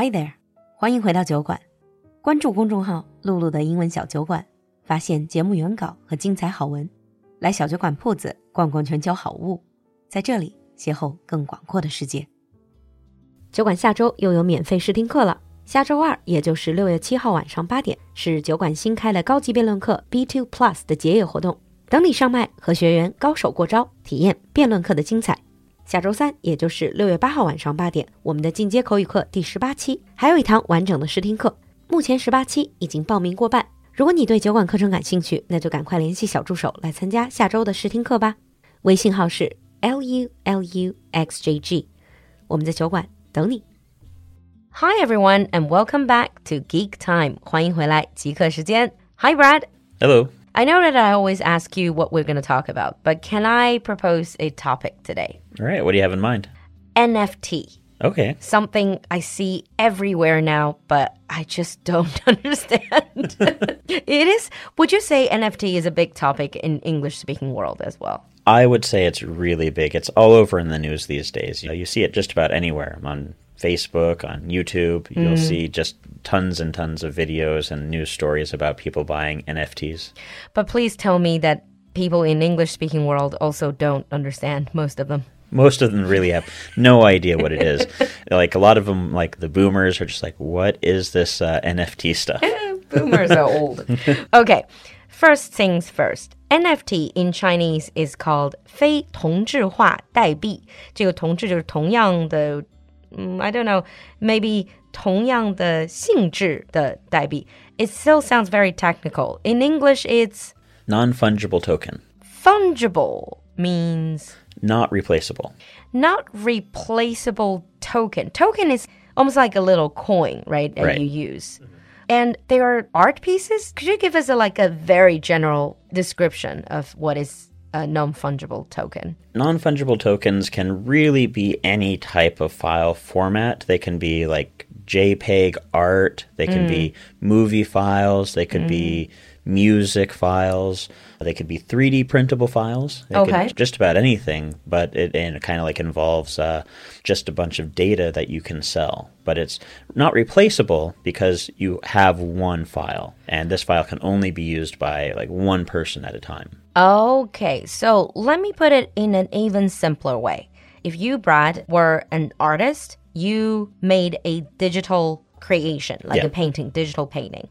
Hi there，欢迎回到酒馆。关注公众号“露露的英文小酒馆”，发现节目原稿和精彩好文。来小酒馆铺子逛逛全球好物，在这里邂逅更广阔的世界。酒馆下周又有免费试听课了。下周二，也就是六月七号晚上八点，是酒馆新开的高级辩论课 B Two Plus 的结业活动，等你上麦和学员高手过招，体验辩论课的精彩。下周三，也就是六月八号晚上八点，我们的进阶口语课第十八期还有一堂完整的试听课。目前十八期已经报名过半。如果你对酒馆课程感兴趣，那就赶快联系小助手来参加下周的试听课吧。微信号是 l u l u x j g，我们在酒馆等你。Hi everyone and welcome back to Geek Time，欢迎回来极客时间。Hi Brad。Hello. I know that I always ask you what we're going to talk about, but can I propose a topic today? All right. What do you have in mind? NFT. Okay. Something I see everywhere now, but I just don't understand. it is. Would you say NFT is a big topic in English speaking world as well? I would say it's really big. It's all over in the news these days. You know, you see it just about anywhere on Facebook, on YouTube. You'll see just tons and tons of videos and news stories about people buying NFTs. But please tell me that people in English speaking world also don't understand most of them. Most of them really have no idea what it is. like a lot of them, like the boomers, are just like, "What is this uh, NFT stuff?" Boomers are old. Okay, first things first. NFT in Chinese is called 非同质化代币。这个同质就是同样的， 嗯，I don't know, maybe 同样的性质的代币。It still sounds very technical. In English, it's Non fungible token, fungible means not replaceable. not replaceable token. Token is almost like a little coin, right? That Right. you use. And they are art pieces. Could you give us a, like a very general description of what is a non-fungible token? Non fungible tokens can really be any type of file format. They can be like JPEG art, they can be movie files, they could be music files, they could be 3D printable files. They could- Okay. just about anything, but it, it kind of like involves uh, just a bunch of data that you can sell. But it's not replaceable because you have one file, and this file can only be used by like one person at a time. Okay, so let me put it in an even simpler way. If you, Brad, were an artist, you made a digital creation, like Yeah. a painting, digital painting,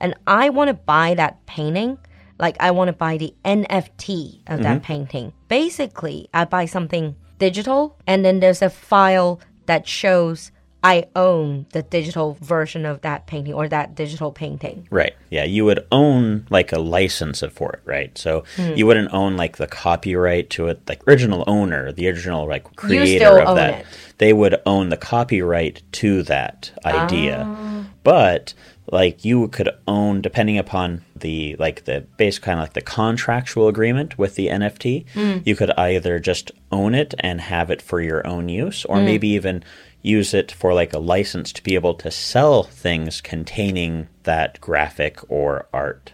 and I want to buy that painting, like I want to buy the NFT of that mm-hmm. painting. Basically, I buy something digital, and then there's a file that shows I own the digital version of that painting or that digital painting. Right. Yeah, you would own like a license for it, right? So Hmm. you wouldn't own like the copyright to it, like original owner, the original like creator of that. it. They would own the copyright to that idea. Ah. But like you could own depending upon the like the base kind of like the contractual agreement with the NFT, Hmm. you could either just own it and have it for your own use or Hmm. maybe even use it for like a license to be able to sell things containing that graphic or art.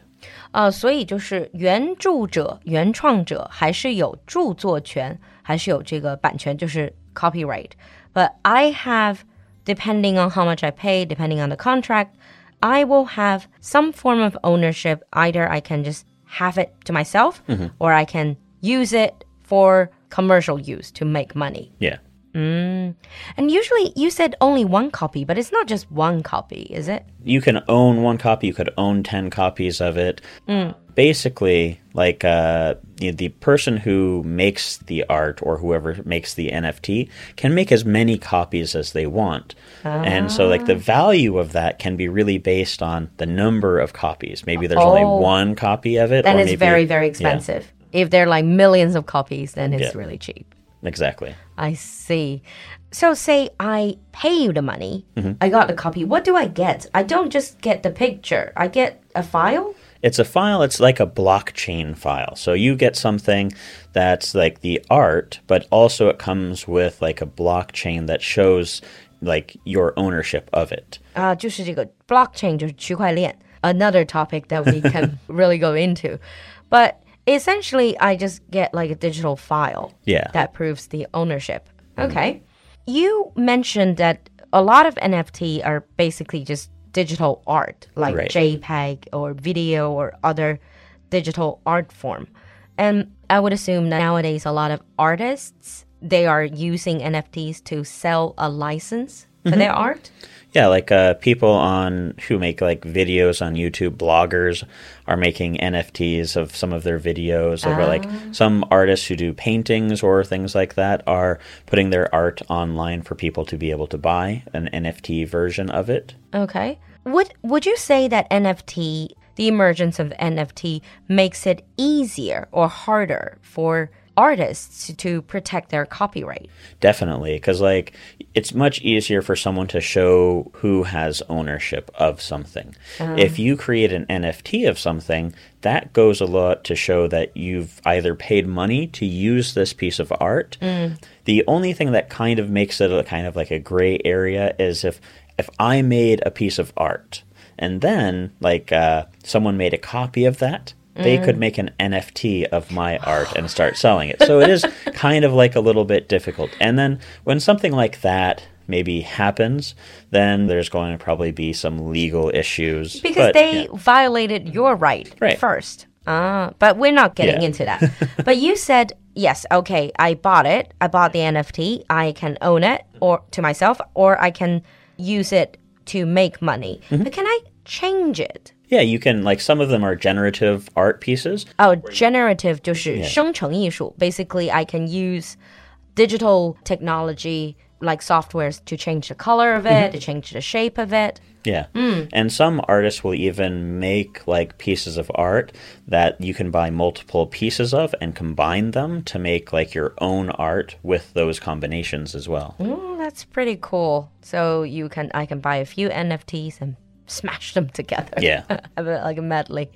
啊，所以就是原着者、原创者还是有着作权，还是有这个版权，就是 copyright。But I have, depending on how much I pay, depending on the contract, I will have some form of ownership. Either I can just have it to myself, or I can use it for commercial use to make money. Yeah. Mm. And usually, you said only one copy, but it's not just one copy, is it? You can own one copy, you could own 10 copies of it. Mm. Basically, like uh, the person who makes the art or whoever makes the NFT can make as many copies as they want. And so, like, the ah. value of that can be really based on the number of copies. Maybe there's only Oh. one copy of it. Then it's maybe, very, very yeah, expensive. If there are like millions of copies, then it's Yeah. really cheap. exactly. I see. So, say I pay you the money, Mm-hmm. I got the copy. What do I get? I don't just get the picture, I get a file? It's a file, it's like a blockchain file. So you get something that's like the art, but also it comes with like a blockchain that shows like your ownership of it. 啊、就是这个 blockchain 就是区块链 another topic that we can really go into. But essentially, I just get like a digital file Yeah. that proves the ownership. Mm. Okay. You mentioned that a lot of NFT are basically just digital art, like right. JPEG or video or other digital art form. And I would assume that nowadays a lot of artists they are using NFTs to sell a license for mm -hmm. their mm-hmm. art. Yeah, like uh, people on who make like videos on YouTube, bloggers are making NFTs of some of their videos. Or like ah. some artists who do paintings or things like that are putting their art online for people to be able to buy an NFT version of it. Okay. Would would you say that NFT, the emergence of NFT, makes it easier or harder for artists to protect their copyright? Definitely, because like it's much easier for someone to show who has ownership of something. Um. If you create an NFT of something, that goes a lot to show that you've either paid money to use this piece of art. Mm. The only thing that kind of makes it a kind of like a gray area is if if I made a piece of art and then like uh, someone made a copy of that they mm. could make an NFT of my art and start selling it. So it is kind of like a little bit difficult. And then when something like that maybe happens, then there's going to probably be some legal issues. Because but, they yeah. violated your right, right. first. Uh, but we're not getting yeah. into that. but you said, yes, okay, I bought it. I bought the NFT. I can own it or to myself, or I can use it to make money. Mm -hmm. But can I change it? Yeah, you can like some of them are generative art pieces. Oh, generative 就是生成艺术. Basically, I can use digital technology like softwares to change the color of it, mm -hmm. to change the shape of it. Yeah. Mm. And some artists will even make like pieces of art that you can buy multiple pieces of and combine them to make like your own art with those combinations as well. Mm, that's pretty cool. So you can I can buy a few NFTs and smash them together. Yeah. like a medley.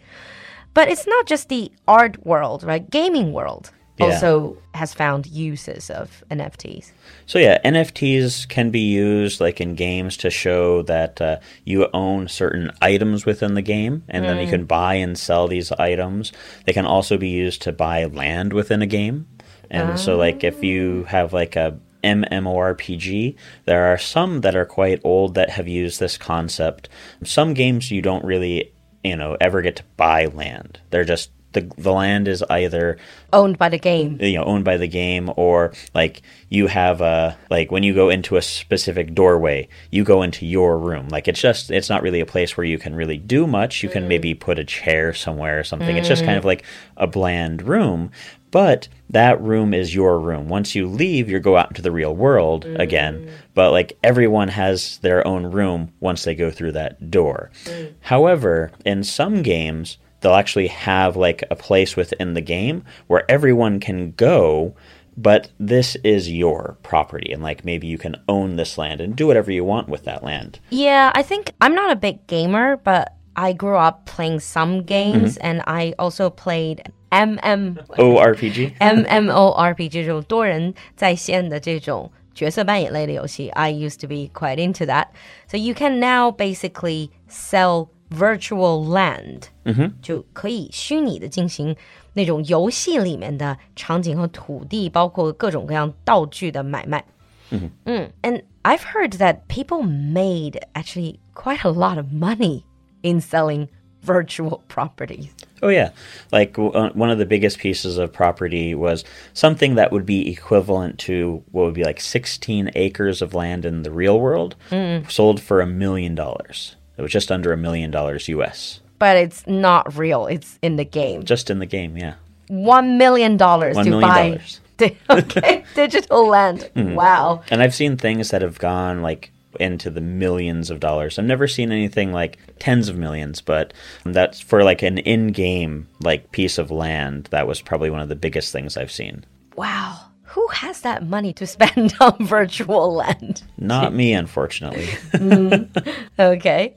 But it's not just the art world, right? Gaming world yeah. also has found uses of NFTs. So yeah, NFTs can be used like in games to show that uh, you own certain items within the game, and mm. then you mm. can buy and sell these items. They can also be used to buy land within a game. And so, like, if you have like a MMORPG. There are some that are quite old that have used this concept. Some games you don't really, you know, ever get to buy land. They're just the the land is either owned by the game you know owned by the game or like you have a like when you go into a specific doorway you go into your room like it's just it's not really a place where you can really do much you can mm. maybe put a chair somewhere or something mm. it's just kind of mm. like a bland room but that room is your room. Once you leave, you go out into the real world mm. again. But like everyone has their own room once they go through that door. Mm. However, in some games, they'll actually have like a place within the game where everyone can go but this is your property and like maybe you can own this land and do whatever you want with that land. Yeah, I think I'm not a big gamer, but I grew up playing some games mm -hmm. and I also played M M O R P G M M O R P G 这种多人在线的这种角色扮演类的游戏。I used to be quite into that. So you can now basically sell virtual land，嗯哼，就可以虚拟的进行那种游戏里面的场景和土地，包括各种各样道具的买卖。嗯嗯，and I've heard that people made actually quite a lot of money in selling virtual properties. Oh, yeah. Like uh, one of the biggest pieces of property was something that would be equivalent to what would be like 16 acres of land in the real world, mm. sold for a million dollars. It was just under a million dollars US. But it's not real, it's in the game. Just in the game, yeah. One million dollars to buy. okay, digital land. Mm. Wow. And I've seen things that have gone like into the millions of dollars. I've never seen anything like tens of millions, but that's for like an in-game like piece of land. That was probably one of the biggest things I've seen. Wow. Who has that money to spend on virtual land? Not me, unfortunately. mm. Okay.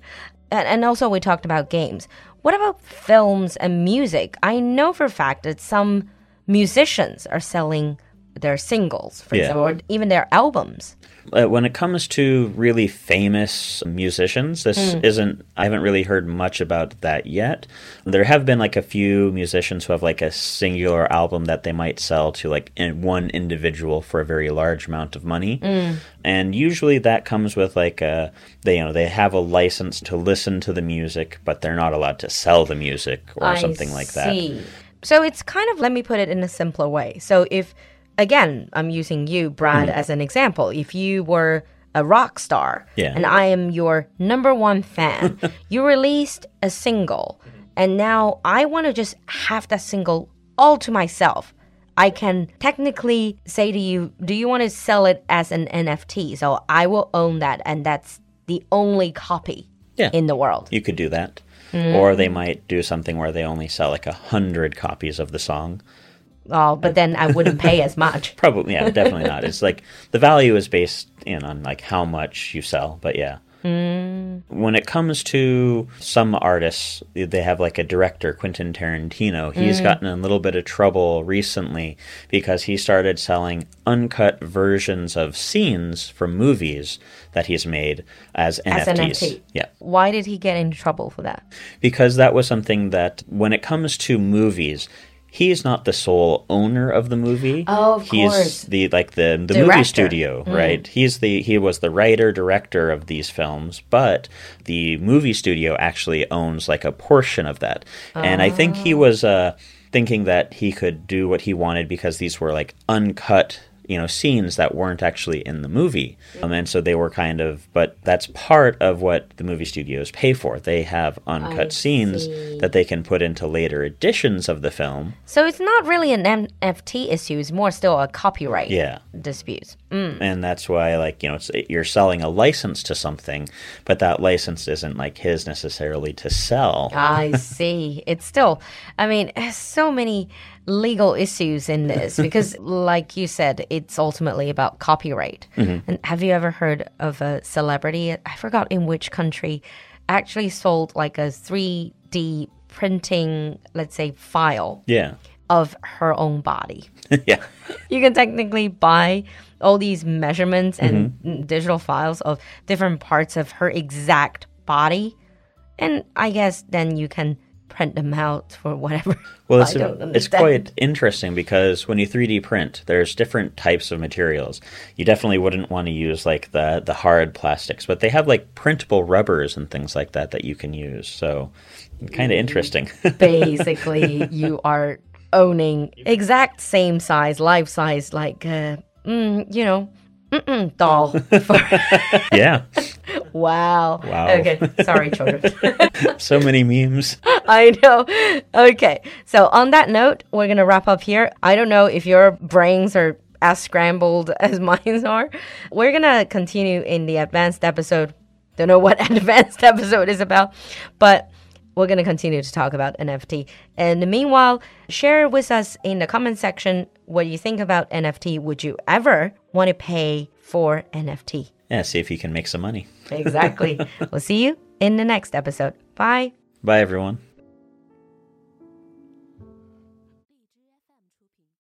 And, and also, we talked about games. What about films and music? I know for a fact that some musicians are selling their singles, for yeah. example, or even their albums. Uh, when it comes to really famous musicians, this mm. isn't, I haven't really heard much about that yet. There have been like a few musicians who have like a singular album that they might sell to like in one individual for a very large amount of money. Mm. And usually that comes with like a, they, you know, they have a license to listen to the music, but they're not allowed to sell the music or I something like see. that. So it's kind of, let me put it in a simpler way. So if, again, I'm using you, Brad, mm. as an example. If you were a rock star yeah. and I am your number one fan, you released a single, and now I want to just have that single all to myself. I can technically say to you, do you want to sell it as an NFT? So I will own that, and that's the only copy yeah. in the world. You could do that. Mm. Or they might do something where they only sell like a hundred copies of the song. Oh, but then I wouldn't pay as much. Probably, yeah, definitely not. It's like the value is based in on like how much you sell, but yeah. Mm. When it comes to some artists, they have like a director, Quentin Tarantino. He's mm. gotten in a little bit of trouble recently because he started selling uncut versions of scenes from movies that he's made as, as NFTs. NFT. Yeah. Why did he get in trouble for that? Because that was something that when it comes to movies, he's not the sole owner of the movie. Oh, of he's course. the like the the movie studio, mm. right? He's the he was the writer director of these films, but the movie studio actually owns like a portion of that. And I think he oh. was uh, thinking that he could do what he wanted because these were like uncut you know scenes that weren't actually in the movie. Um, and so they were kind of but that's part of what the movie studios pay for. They have uncut I scenes see. that they can put into later editions of the film. So it's not really an nft issue it's more still a copyright yeah. dispute. Mm. and that's why like you know you're selling a license to something but that license isn't like his necessarily to sell. I see. It's still i mean so many legal issues in this because, like you said, it's ultimately about copyright. Mm-hmm. And have you ever heard of a celebrity? I forgot in which country actually sold like a 3D printing, let's say, file. Yeah. Of her own body. yeah. You can technically buy all these measurements and mm-hmm. digital files of different parts of her exact body. And I guess then you can print them out for whatever. Well, it's, it's quite interesting because when you 3D print, there's different types of materials. You definitely wouldn't want to use like the the hard plastics, but they have like printable rubbers and things like that that you can use. So, kind of interesting. Basically, you are owning exact same size, life size, like uh, mm, you know, doll. For yeah. Wow. Wow. Okay. Sorry, children. so many memes. I know. Okay. So, on that note, we're going to wrap up here. I don't know if your brains are as scrambled as mine are. We're going to continue in the advanced episode. Don't know what advanced episode is about, but we're going to continue to talk about NFT. And the meanwhile, share with us in the comment section what you think about NFT. Would you ever want to pay for NFT? Yeah, see if you can make some money. exactly. we'll see you in the next episode. Bye. Bye, everyone.